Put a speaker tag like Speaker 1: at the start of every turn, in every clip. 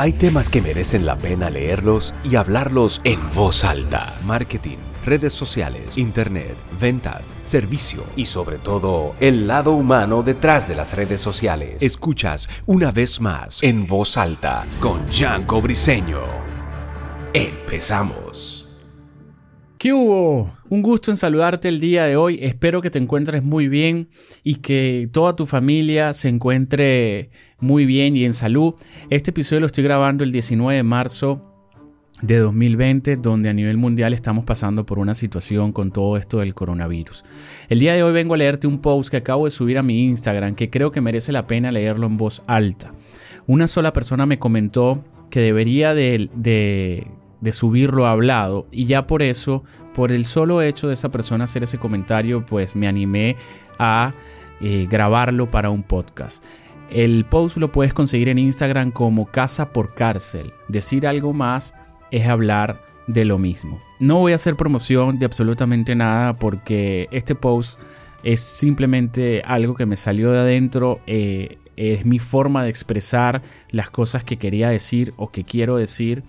Speaker 1: Hay temas que merecen la pena leerlos y hablarlos en voz alta. Marketing, redes sociales, internet, ventas, servicio y sobre todo el lado humano detrás de las redes sociales. Escuchas una vez más en voz alta con Janko Briseño. Empezamos.
Speaker 2: ¿Qué hubo? Un gusto en saludarte el día de hoy. Espero que te encuentres muy bien y que toda tu familia se encuentre muy bien y en salud. Este episodio lo estoy grabando el 19 de marzo de 2020, donde a nivel mundial estamos pasando por una situación con todo esto del coronavirus. El día de hoy vengo a leerte un post que acabo de subir a mi Instagram que creo que merece la pena leerlo en voz alta. Una sola persona me comentó que debería de, de de subirlo hablado y ya por eso, por el solo hecho de esa persona hacer ese comentario, pues me animé a eh, grabarlo para un podcast. El post lo puedes conseguir en Instagram como casa por cárcel. Decir algo más es hablar de lo mismo. No voy a hacer promoción de absolutamente nada porque este post es simplemente algo que me salió de adentro. Eh, es mi forma de expresar las cosas que quería decir o que quiero decir.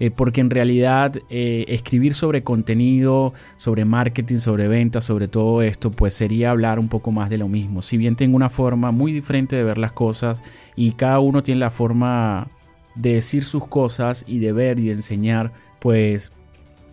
Speaker 2: Eh, porque en realidad eh, escribir sobre contenido, sobre marketing, sobre ventas, sobre todo esto, pues sería hablar un poco más de lo mismo. Si bien tengo una forma muy diferente de ver las cosas y cada uno tiene la forma de decir sus cosas y de ver y de enseñar, pues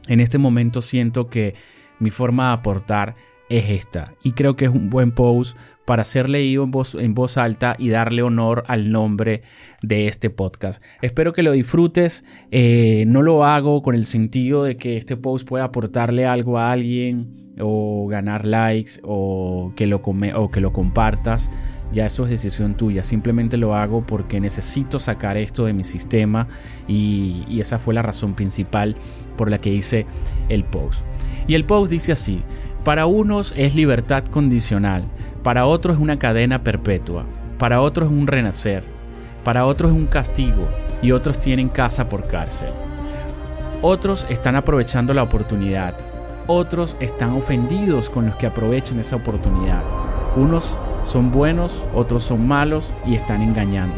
Speaker 2: en este momento siento que mi forma de aportar es esta. Y creo que es un buen post para ser leído en voz, en voz alta y darle honor al nombre de este podcast. Espero que lo disfrutes. Eh, no lo hago con el sentido de que este post pueda aportarle algo a alguien o ganar likes o que lo, o que lo compartas. Ya eso es decisión tuya. Simplemente lo hago porque necesito sacar esto de mi sistema y esa fue la razón principal por la que hice el post. Y el post dice así. Para unos es libertad condicional, para otros es una cadena perpetua, para otros es un renacer, para otros es un castigo y otros tienen casa por cárcel. Otros están aprovechando la oportunidad, otros están ofendidos con los que aprovechan esa oportunidad. Unos son buenos, otros son malos y están engañando.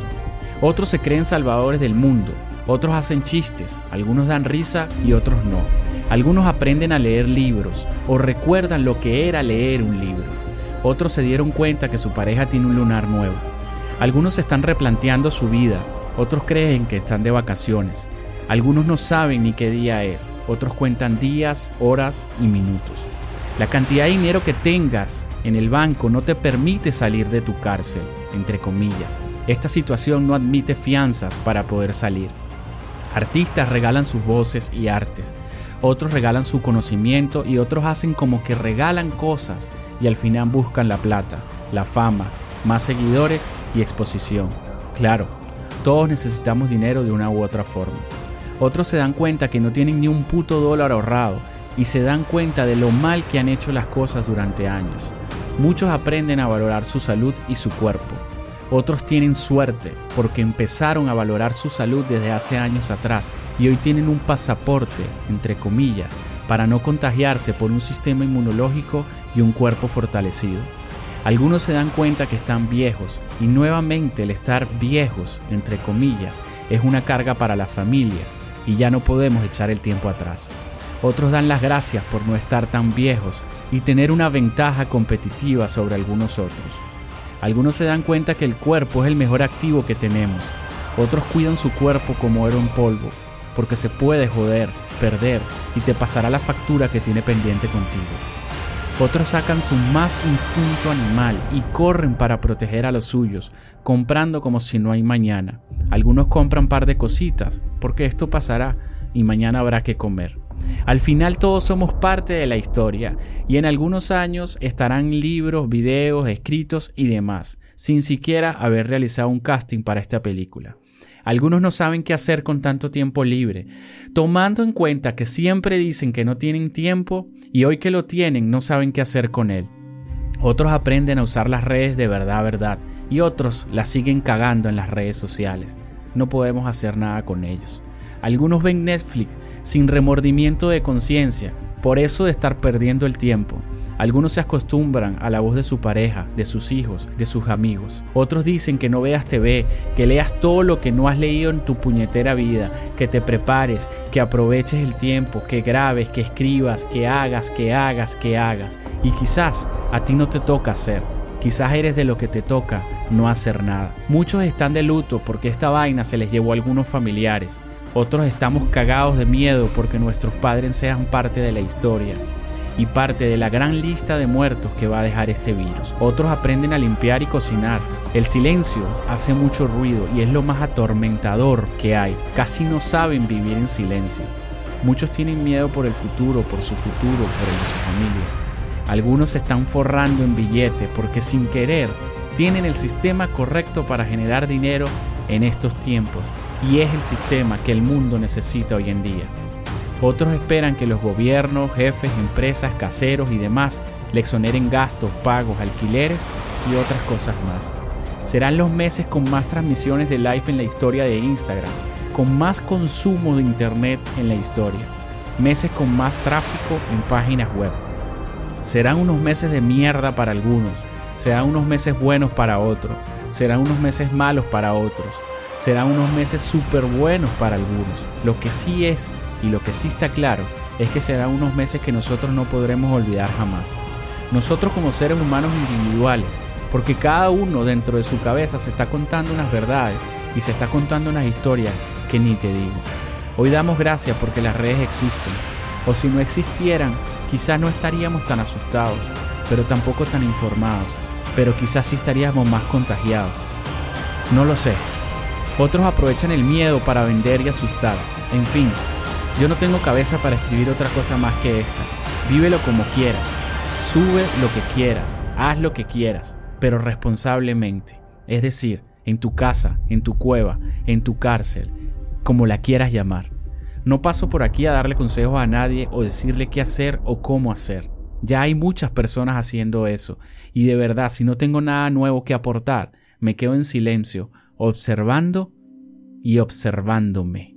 Speaker 2: Otros se creen salvadores del mundo, otros hacen chistes, algunos dan risa y otros no. Algunos aprenden a leer libros o recuerdan lo que era leer un libro. Otros se dieron cuenta que su pareja tiene un lunar nuevo. Algunos están replanteando su vida, otros creen que están de vacaciones. Algunos no saben ni qué día es, otros cuentan días, horas y minutos. La cantidad de dinero que tengas en el banco no te permite salir de tu cárcel, entre comillas. Esta situación no admite fianzas para poder salir. Artistas regalan sus voces y artes, otros regalan su conocimiento y otros hacen como que regalan cosas y al final buscan la plata, la fama, más seguidores y exposición. Claro, todos necesitamos dinero de una u otra forma. Otros se dan cuenta que no tienen ni un puto dólar ahorrado y se dan cuenta de lo mal que han hecho las cosas durante años. Muchos aprenden a valorar su salud y su cuerpo. Otros tienen suerte porque empezaron a valorar su salud desde hace años atrás y hoy tienen un pasaporte, entre comillas, para no contagiarse por un sistema inmunológico y un cuerpo fortalecido. Algunos se dan cuenta que están viejos y nuevamente el estar viejos, entre comillas, es una carga para la familia y ya no podemos echar el tiempo atrás. Otros dan las gracias por no estar tan viejos y tener una ventaja competitiva sobre algunos otros. Algunos se dan cuenta que el cuerpo es el mejor activo que tenemos. Otros cuidan su cuerpo como oro en polvo, porque se puede joder, perder y te pasará la factura que tiene pendiente contigo. Otros sacan su más instinto animal y corren para proteger a los suyos, comprando como si no hay mañana. Algunos compran par de cositas, porque esto pasará y mañana habrá que comer. Al final todos somos parte de la historia y en algunos años estarán libros, videos, escritos y demás, sin siquiera haber realizado un casting para esta película. Algunos no saben qué hacer con tanto tiempo libre, tomando en cuenta que siempre dicen que no tienen tiempo y hoy que lo tienen no saben qué hacer con él. Otros aprenden a usar las redes de verdad a verdad y otros las siguen cagando en las redes sociales. No podemos hacer nada con ellos. Algunos ven Netflix sin remordimiento de conciencia, por eso de estar perdiendo el tiempo. Algunos se acostumbran a la voz de su pareja, de sus hijos, de sus amigos. Otros dicen que no veas TV, que leas todo lo que no has leído en tu puñetera vida, que te prepares, que aproveches el tiempo, que grabes, que escribas, que hagas, que hagas, que hagas. Y quizás a ti no te toca hacer. Quizás eres de lo que te toca no hacer nada. Muchos están de luto porque esta vaina se les llevó a algunos familiares. Otros estamos cagados de miedo porque nuestros padres sean parte de la historia y parte de la gran lista de muertos que va a dejar este virus. Otros aprenden a limpiar y cocinar. El silencio hace mucho ruido y es lo más atormentador que hay. Casi no saben vivir en silencio. Muchos tienen miedo por el futuro, por su futuro, por el de su familia. Algunos se están forrando en billetes porque sin querer tienen el sistema correcto para generar dinero en estos tiempos y es el sistema que el mundo necesita hoy en día. Otros esperan que los gobiernos, jefes, empresas, caseros y demás le exoneren gastos, pagos, alquileres y otras cosas más. Serán los meses con más transmisiones de live en la historia de Instagram, con más consumo de Internet en la historia, meses con más tráfico en páginas web. Serán unos meses de mierda para algunos, serán unos meses buenos para otros, serán unos meses malos para otros, serán unos meses súper buenos para algunos. Lo que sí es y lo que sí está claro es que serán unos meses que nosotros no podremos olvidar jamás. Nosotros como seres humanos individuales, porque cada uno dentro de su cabeza se está contando unas verdades y se está contando unas historias que ni te digo. Hoy damos gracias porque las redes existen, o si no existieran, quizás no estaríamos tan asustados, pero tampoco tan informados, pero quizás sí estaríamos más contagiados. No lo sé. Otros aprovechan el miedo para vender y asustar. En fin, yo no tengo cabeza para escribir otra cosa más que esta. Vívelo como quieras. Sube lo que quieras. Haz lo que quieras. Pero responsablemente. Es decir, en tu casa, en tu cueva, en tu cárcel, como la quieras llamar. No paso por aquí a darle consejos a nadie o decirle qué hacer o cómo hacer. Ya hay muchas personas haciendo eso. Y de verdad, si no tengo nada nuevo que aportar, me quedo en silencio, observando y observándome.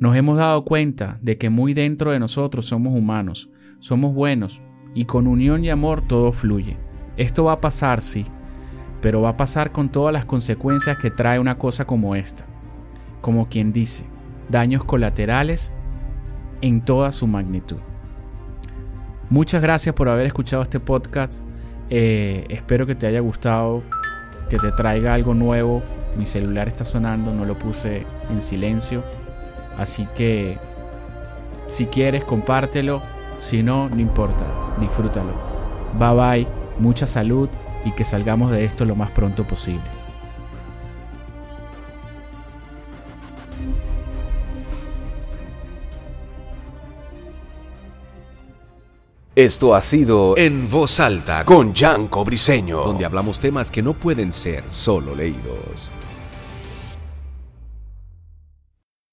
Speaker 2: Nos hemos dado cuenta de que muy dentro de nosotros somos humanos, somos buenos y con unión y amor todo fluye. Esto va a pasar, sí, pero va a pasar con todas las consecuencias que trae una cosa como esta. Como quien dice, daños colaterales en toda su magnitud. Muchas gracias por haber escuchado este podcast. Eh, espero que te haya gustado, que te traiga algo nuevo. Mi celular está sonando, no lo puse en silencio. Así que si quieres, compártelo. Si no, no importa. Disfrútalo. Bye bye. Mucha salud y que salgamos de esto lo más pronto posible.
Speaker 1: Esto ha sido En Voz Alta con Yanko Briseño, donde hablamos temas que no pueden ser solo leídos.